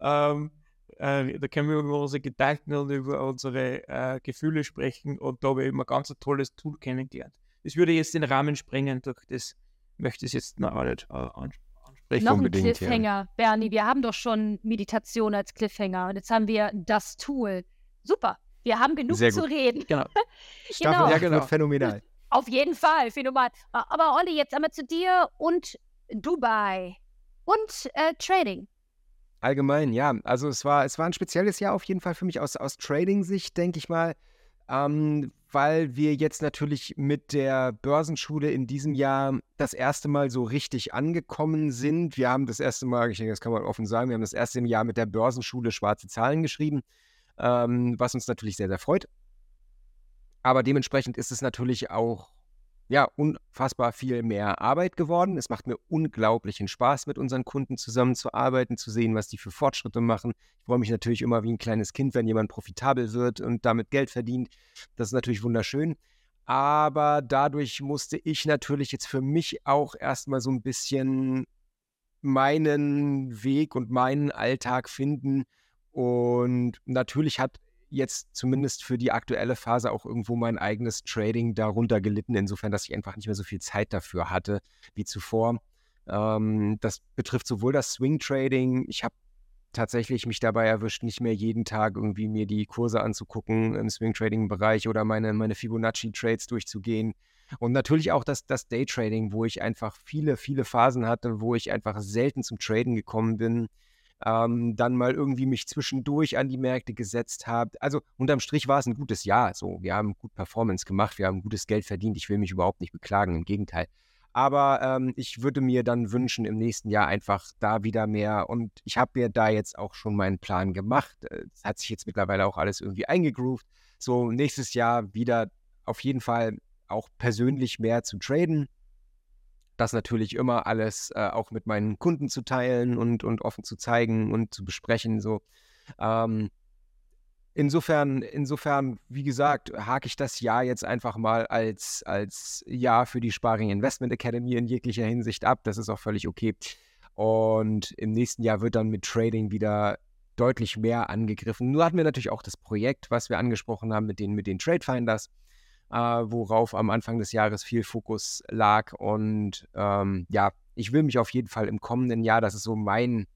Ähm, äh, da können wir über unsere Gedanken und über unsere äh, Gefühle sprechen und da habe ich immer ganz ein tolles Tool kennengelernt. Das würde jetzt den Rahmen sprengen, durch das möchte ich jetzt noch nicht äh, ansprechen. Spricht Noch ein Cliffhanger, ja. Bernie. Wir haben doch schon Meditation als Cliffhanger und jetzt haben wir das Tool. Super. Wir haben genug zu reden. Genau. Staffel genau. Ja, genau. phänomenal. Auf jeden Fall, phänomenal. Aber Olli, jetzt einmal zu dir und Dubai und äh, Trading. Allgemein, ja. Also es war, es war ein spezielles Jahr auf jeden Fall für mich aus, aus Trading-Sicht, denke ich mal. Ähm, weil wir jetzt natürlich mit der Börsenschule in diesem Jahr das erste Mal so richtig angekommen sind. Wir haben das erste Mal, ich denke, das kann man offen sagen, wir haben das erste Jahr mit der Börsenschule schwarze Zahlen geschrieben, ähm, was uns natürlich sehr, sehr freut. Aber dementsprechend ist es natürlich auch ja, unfassbar viel mehr Arbeit geworden. Es macht mir unglaublichen Spaß, mit unseren Kunden zusammenzuarbeiten, zu sehen, was die für Fortschritte machen. Ich freue mich natürlich immer wie ein kleines Kind, wenn jemand profitabel wird und damit Geld verdient. Das ist natürlich wunderschön. Aber dadurch musste ich natürlich jetzt für mich auch erstmal so ein bisschen meinen Weg und meinen Alltag finden. Und natürlich hat jetzt zumindest für die aktuelle Phase auch irgendwo mein eigenes Trading darunter gelitten, insofern, dass ich einfach nicht mehr so viel Zeit dafür hatte wie zuvor. Ähm, das betrifft sowohl das Swing Trading, ich habe tatsächlich mich dabei erwischt, nicht mehr jeden Tag irgendwie mir die Kurse anzugucken im Swing Trading Bereich oder meine, meine Fibonacci Trades durchzugehen. Und natürlich auch das, das Trading, wo ich einfach viele, viele Phasen hatte, wo ich einfach selten zum Traden gekommen bin ähm, dann mal irgendwie mich zwischendurch an die Märkte gesetzt habe. Also unterm Strich war es ein gutes Jahr. So, wir haben gut Performance gemacht, wir haben gutes Geld verdient. Ich will mich überhaupt nicht beklagen, im Gegenteil. Aber ähm, ich würde mir dann wünschen, im nächsten Jahr einfach da wieder mehr. Und ich habe mir da jetzt auch schon meinen Plan gemacht. Äh, es hat sich jetzt mittlerweile auch alles irgendwie eingegroovt. So nächstes Jahr wieder auf jeden Fall auch persönlich mehr zu traden das natürlich immer alles äh, auch mit meinen Kunden zu teilen und, und offen zu zeigen und zu besprechen. So. Ähm, insofern, insofern, wie gesagt, hake ich das Jahr jetzt einfach mal als, als Jahr für die Sparing Investment Academy in jeglicher Hinsicht ab. Das ist auch völlig okay. Und im nächsten Jahr wird dann mit Trading wieder deutlich mehr angegriffen. Nur hatten wir natürlich auch das Projekt, was wir angesprochen haben mit den, mit den Trade Finders äh, worauf am Anfang des Jahres viel Fokus lag. Und ähm, ja, ich will mich auf jeden Fall im kommenden Jahr, das ist so mein,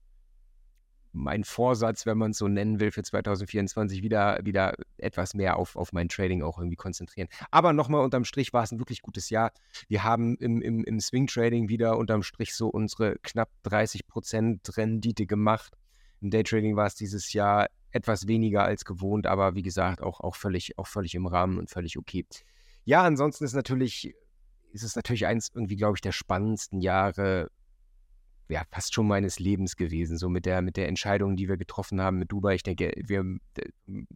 mein Vorsatz, wenn man es so nennen will, für 2024 wieder, wieder etwas mehr auf, auf mein Trading auch irgendwie konzentrieren. Aber nochmal unterm Strich war es ein wirklich gutes Jahr. Wir haben im, im, im Swing Trading wieder unterm Strich so unsere knapp 30% Rendite gemacht. Im Daytrading war es dieses Jahr etwas weniger als gewohnt, aber wie gesagt, auch, auch, völlig, auch völlig im Rahmen und völlig okay. Ja, ansonsten ist natürlich, ist es natürlich eins irgendwie, glaube ich, der spannendsten Jahre, ja, fast schon meines Lebens gewesen, so mit der, mit der Entscheidung, die wir getroffen haben mit Dubai. Ich denke, wir,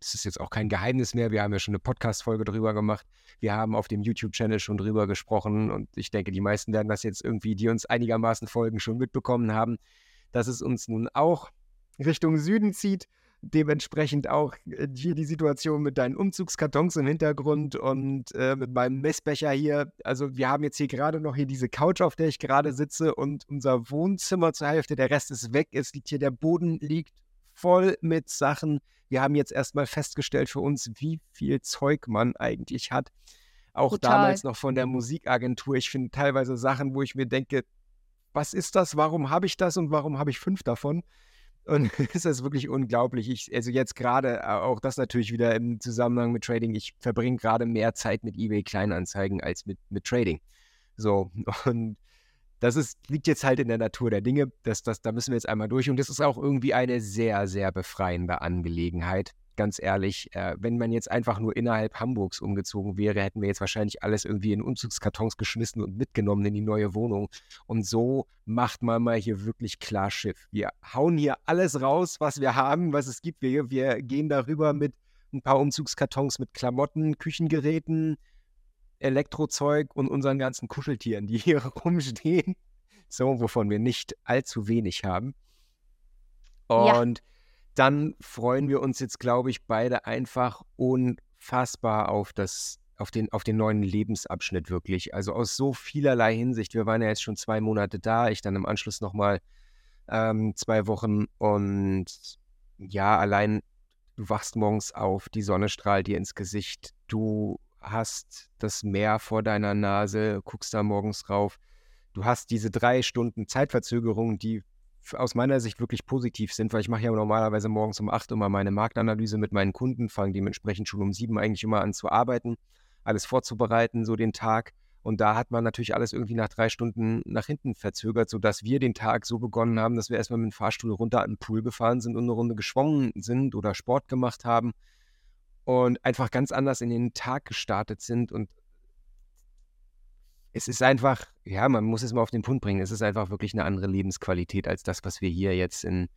es ist jetzt auch kein Geheimnis mehr. Wir haben ja schon eine Podcast-Folge darüber gemacht. Wir haben auf dem YouTube-Channel schon drüber gesprochen und ich denke, die meisten werden das jetzt irgendwie, die uns einigermaßen folgen, schon mitbekommen haben, dass es uns nun auch Richtung Süden zieht dementsprechend auch äh, hier die Situation mit deinen Umzugskartons im Hintergrund und äh, mit meinem Messbecher hier. Also wir haben jetzt hier gerade noch hier diese Couch, auf der ich gerade sitze und unser Wohnzimmer zur Hälfte, der Rest ist weg. Es liegt hier, der Boden liegt voll mit Sachen. Wir haben jetzt erstmal festgestellt für uns, wie viel Zeug man eigentlich hat. Auch Total. damals noch von der Musikagentur. Ich finde teilweise Sachen, wo ich mir denke, was ist das? Warum habe ich das und warum habe ich fünf davon? Und es ist wirklich unglaublich. Ich, also jetzt gerade, äh, auch das natürlich wieder im Zusammenhang mit Trading, ich verbringe gerade mehr Zeit mit eBay Kleinanzeigen als mit, mit Trading. So, und das ist, liegt jetzt halt in der Natur der Dinge. Das, das, da müssen wir jetzt einmal durch. Und das ist auch irgendwie eine sehr, sehr befreiende Angelegenheit. Ganz ehrlich, äh, wenn man jetzt einfach nur innerhalb Hamburgs umgezogen wäre, hätten wir jetzt wahrscheinlich alles irgendwie in Umzugskartons geschmissen und mitgenommen in die neue Wohnung. Und so macht man mal hier wirklich klar Schiff. Wir hauen hier alles raus, was wir haben, was es gibt. Wir, wir gehen darüber mit ein paar Umzugskartons mit Klamotten, Küchengeräten, Elektrozeug und unseren ganzen Kuscheltieren, die hier rumstehen. So, wovon wir nicht allzu wenig haben. Und ja. Dann freuen wir uns jetzt, glaube ich, beide einfach unfassbar auf das, auf den, auf den neuen Lebensabschnitt wirklich. Also aus so vielerlei Hinsicht. Wir waren ja jetzt schon zwei Monate da, ich dann im Anschluss nochmal ähm, zwei Wochen und ja, allein du wachst morgens auf, die Sonne strahlt dir ins Gesicht, du hast das Meer vor deiner Nase, guckst da morgens rauf. Du hast diese drei Stunden Zeitverzögerung, die aus meiner Sicht wirklich positiv sind, weil ich mache ja normalerweise morgens um acht immer meine Marktanalyse mit meinen Kunden, fange dementsprechend schon um sieben eigentlich immer an zu arbeiten, alles vorzubereiten, so den Tag. Und da hat man natürlich alles irgendwie nach drei Stunden nach hinten verzögert, sodass wir den Tag so begonnen haben, dass wir erstmal mit dem Fahrstuhl runter an den Pool gefahren sind und eine Runde geschwommen sind oder Sport gemacht haben und einfach ganz anders in den Tag gestartet sind. Und es ist einfach, ja, man muss es mal auf den Punkt bringen, es ist einfach wirklich eine andere Lebensqualität als das, was wir hier jetzt in,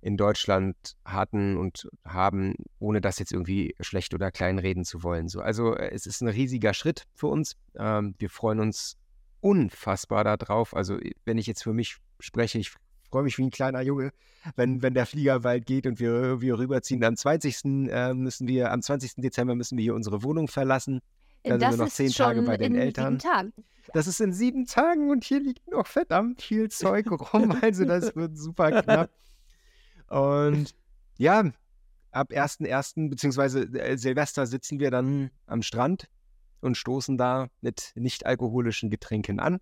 in Deutschland hatten und haben, ohne das jetzt irgendwie schlecht oder klein reden zu wollen. So, also äh, es ist ein riesiger Schritt für uns. Ähm, wir freuen uns unfassbar darauf. Also wenn ich jetzt für mich spreche, ich freue mich wie ein kleiner Junge, wenn, wenn der Flieger bald geht und wir, wir rüberziehen. Am 20. Äh, müssen wir, am 20. Dezember müssen wir hier unsere Wohnung verlassen. Dann das sind wir noch zehn Tage bei den Eltern. Das ist in sieben Tagen und hier liegt noch verdammt viel Zeug rum. Also das wird super knapp. Und ja, ab 1.1. beziehungsweise äh, Silvester sitzen wir dann am Strand und stoßen da mit nicht alkoholischen Getränken an.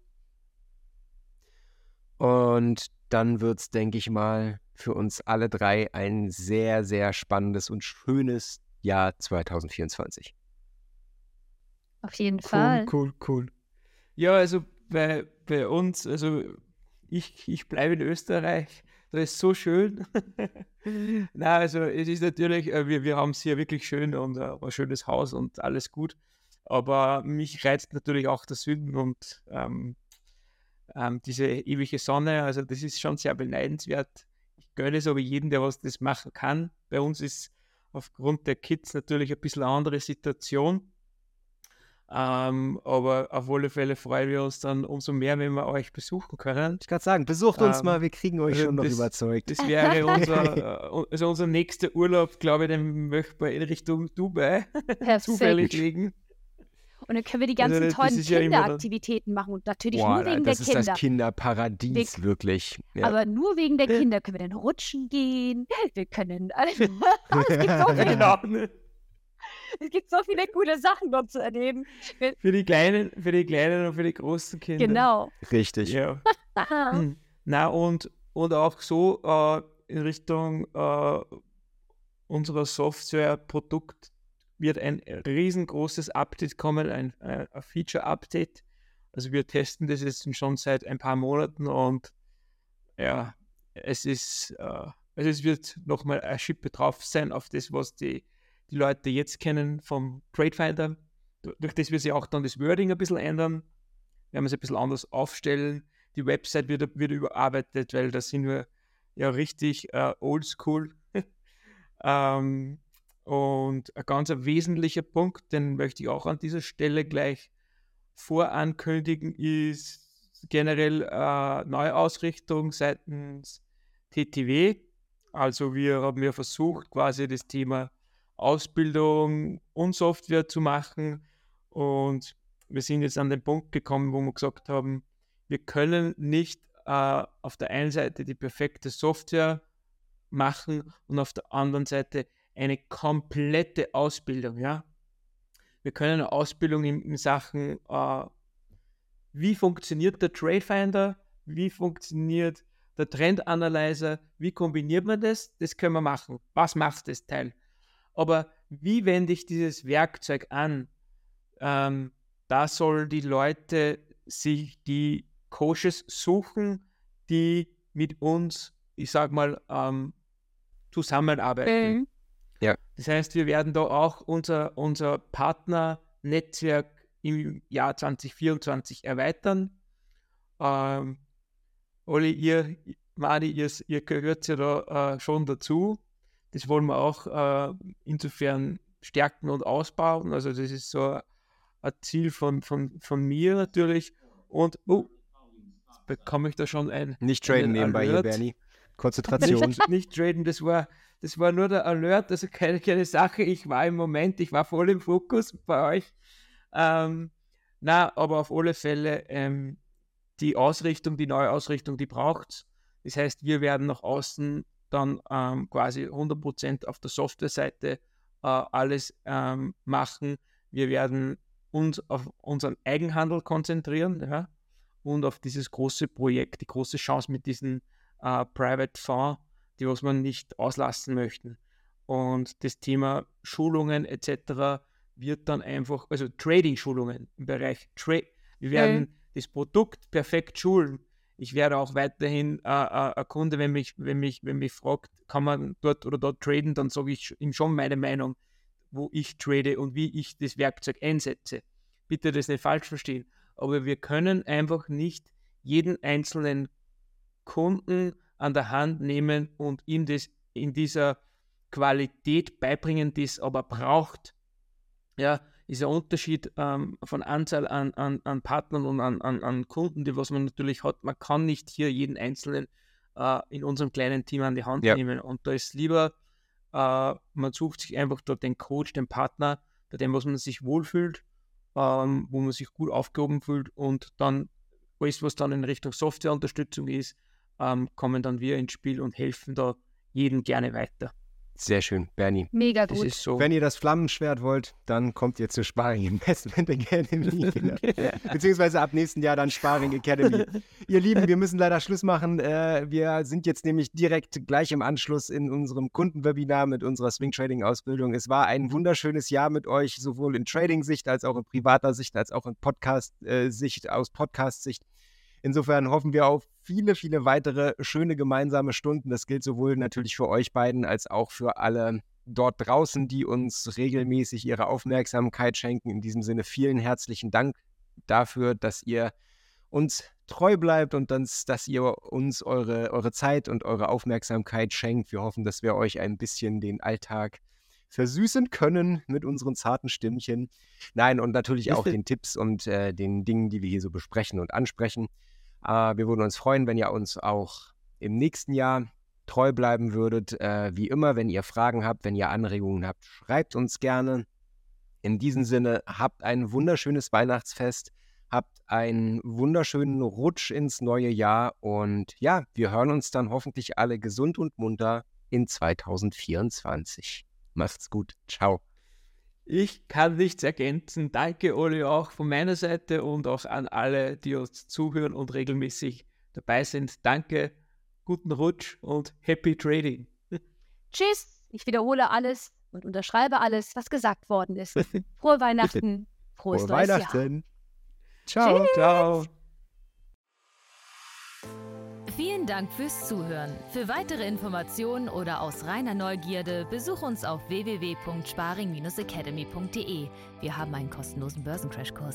Und dann wird es, denke ich mal, für uns alle drei ein sehr, sehr spannendes und schönes Jahr 2024. Auf jeden cool, Fall. Cool, cool. Ja, also bei, bei uns, also ich, ich bleibe in Österreich. Das ist so schön. Na, also es ist natürlich, äh, wir, wir haben es hier wirklich schön und uh, ein schönes Haus und alles gut. Aber mich reizt natürlich auch der Süden und ähm, ähm, diese ewige Sonne, also das ist schon sehr beneidenswert. Ich gönne es aber jedem, der was das machen kann. Bei uns ist aufgrund der Kids natürlich ein bisschen eine andere Situation. Ähm, aber auf alle Fälle freuen wir uns dann umso mehr, wenn wir euch besuchen können. Ich kann sagen, besucht uns ähm, mal, wir kriegen euch also schon noch überzeugt. Das wäre unser, äh, also unser nächster Urlaub, glaube ich, den möchten wir in Richtung Dubai zufällig legen. Und dann können wir die ganzen also, tollen Kinderaktivitäten ja machen. Und natürlich Boah, nur wegen der Kinder. Das ist das Kinderparadies, wir, wirklich. Ja. Aber nur wegen der Kinder können wir dann rutschen gehen. Wir können. Also, es gibt so. Genau. Es gibt so viele coole Sachen dort zu erleben. Für die Kleinen, für die Kleinen und für die großen Kinder. Genau. Richtig. Ja. hm. Na, und, und auch so äh, in Richtung äh, unserer Software-Produkt wird ein riesengroßes Update kommen, ein, ein Feature-Update. Also wir testen das jetzt schon seit ein paar Monaten und ja, es ist, äh, also es wird nochmal ein Schippe drauf sein auf das, was die, die Leute jetzt kennen vom Tradefinder. Durch das wird sich auch dann das Wording ein bisschen ändern. Wir werden es ein bisschen anders aufstellen. Die Website wird, wird überarbeitet, weil da sind wir ja richtig äh, oldschool. ähm, und ein ganz wesentlicher Punkt, den möchte ich auch an dieser Stelle gleich vorankündigen, ist generell äh, Neuausrichtung seitens TTW. Also wir haben ja versucht, quasi das Thema Ausbildung und Software zu machen. Und wir sind jetzt an den Punkt gekommen, wo wir gesagt haben, wir können nicht äh, auf der einen Seite die perfekte Software machen und auf der anderen Seite eine komplette Ausbildung, ja. Wir können eine Ausbildung in, in Sachen, äh, wie funktioniert der Tradefinder, wie funktioniert der Trendanalyzer, wie kombiniert man das, das können wir machen. Was macht das Teil? Aber wie wende ich dieses Werkzeug an? Ähm, da soll die Leute sich die Coaches suchen, die mit uns, ich sag mal, ähm, zusammenarbeiten. Mhm. Ja. Das heißt, wir werden da auch unser, unser Partnernetzwerk im Jahr 2024 erweitern. Ähm, Olli, ihr, Mani, ihr, ihr gehört ja da äh, schon dazu. Das wollen wir auch äh, insofern stärken und ausbauen. Also das ist so ein Ziel von, von, von mir natürlich. Und oh, bekomme ich da schon ein. Nicht traden nebenbei hier, Bernie. Konzentration. Nicht, nicht, traden, das war, das war nur der Alert, also keine, keine Sache. Ich war im Moment, ich war voll im Fokus bei euch. Ähm, na, aber auf alle Fälle ähm, die Ausrichtung, die neue Ausrichtung, die braucht es. Das heißt, wir werden nach außen dann ähm, quasi 100% auf der Softwareseite äh, alles ähm, machen. Wir werden uns auf unseren Eigenhandel konzentrieren ja, und auf dieses große Projekt, die große Chance mit diesem äh, Private Fonds, die was man nicht auslassen möchten. Und das Thema Schulungen etc. wird dann einfach, also Trading-Schulungen im Bereich Trade. Wir werden mhm. das Produkt perfekt schulen. Ich werde auch weiterhin äh, äh, Kunde, wenn mich, wenn, mich, wenn mich fragt, kann man dort oder dort traden, dann sage ich ihm schon meine Meinung, wo ich trade und wie ich das Werkzeug einsetze. Bitte das nicht falsch verstehen. Aber wir können einfach nicht jeden einzelnen Kunden an der Hand nehmen und ihm das in dieser Qualität beibringen, die es aber braucht. Ja, ist ein Unterschied ähm, von Anzahl an, an, an Partnern und an, an, an, Kunden, die was man natürlich hat. Man kann nicht hier jeden Einzelnen äh, in unserem kleinen Team an die Hand ja. nehmen. Und da ist lieber, äh, man sucht sich einfach dort den Coach, den Partner, bei dem, was man sich wohlfühlt, ähm, wo man sich gut aufgehoben fühlt und dann alles, was dann in Richtung Softwareunterstützung ist, ähm, kommen dann wir ins Spiel und helfen da jedem gerne weiter. Sehr schön, Bernie. Mega gut. So. Wenn ihr das Flammenschwert wollt, dann kommt ihr zur Sparring Investment Academy. Genau. Beziehungsweise ab nächsten Jahr dann Sparring Academy. ihr Lieben, wir müssen leider Schluss machen. Äh, wir sind jetzt nämlich direkt gleich im Anschluss in unserem Kundenwebinar mit unserer Swing Trading Ausbildung. Es war ein wunderschönes Jahr mit euch, sowohl in Trading-Sicht als auch in privater Sicht, als auch in Podcast-Sicht, aus Podcast-Sicht. Insofern hoffen wir auf viele, viele weitere schöne gemeinsame Stunden. Das gilt sowohl natürlich für euch beiden als auch für alle dort draußen, die uns regelmäßig ihre Aufmerksamkeit schenken. In diesem Sinne vielen herzlichen Dank dafür, dass ihr uns treu bleibt und dass, dass ihr uns eure, eure Zeit und eure Aufmerksamkeit schenkt. Wir hoffen, dass wir euch ein bisschen den Alltag versüßen können mit unseren zarten Stimmchen. Nein, und natürlich auch den Tipps und äh, den Dingen, die wir hier so besprechen und ansprechen. Äh, wir würden uns freuen, wenn ihr uns auch im nächsten Jahr treu bleiben würdet. Äh, wie immer, wenn ihr Fragen habt, wenn ihr Anregungen habt, schreibt uns gerne. In diesem Sinne, habt ein wunderschönes Weihnachtsfest, habt einen wunderschönen Rutsch ins neue Jahr und ja, wir hören uns dann hoffentlich alle gesund und munter in 2024. Macht's gut. Ciao. Ich kann nichts ergänzen. Danke, Oli, auch von meiner Seite und auch an alle, die uns zuhören und regelmäßig dabei sind. Danke, guten Rutsch und happy trading. Tschüss. Ich wiederhole alles und unterschreibe alles, was gesagt worden ist. Frohe Weihnachten. Frohes Frohe neues Weihnachten. Jahr. Ciao. Tschüss. Ciao. Vielen Dank fürs Zuhören. Für weitere Informationen oder aus reiner Neugierde besuch uns auf www.sparing-academy.de. Wir haben einen kostenlosen Börsencrashkurs.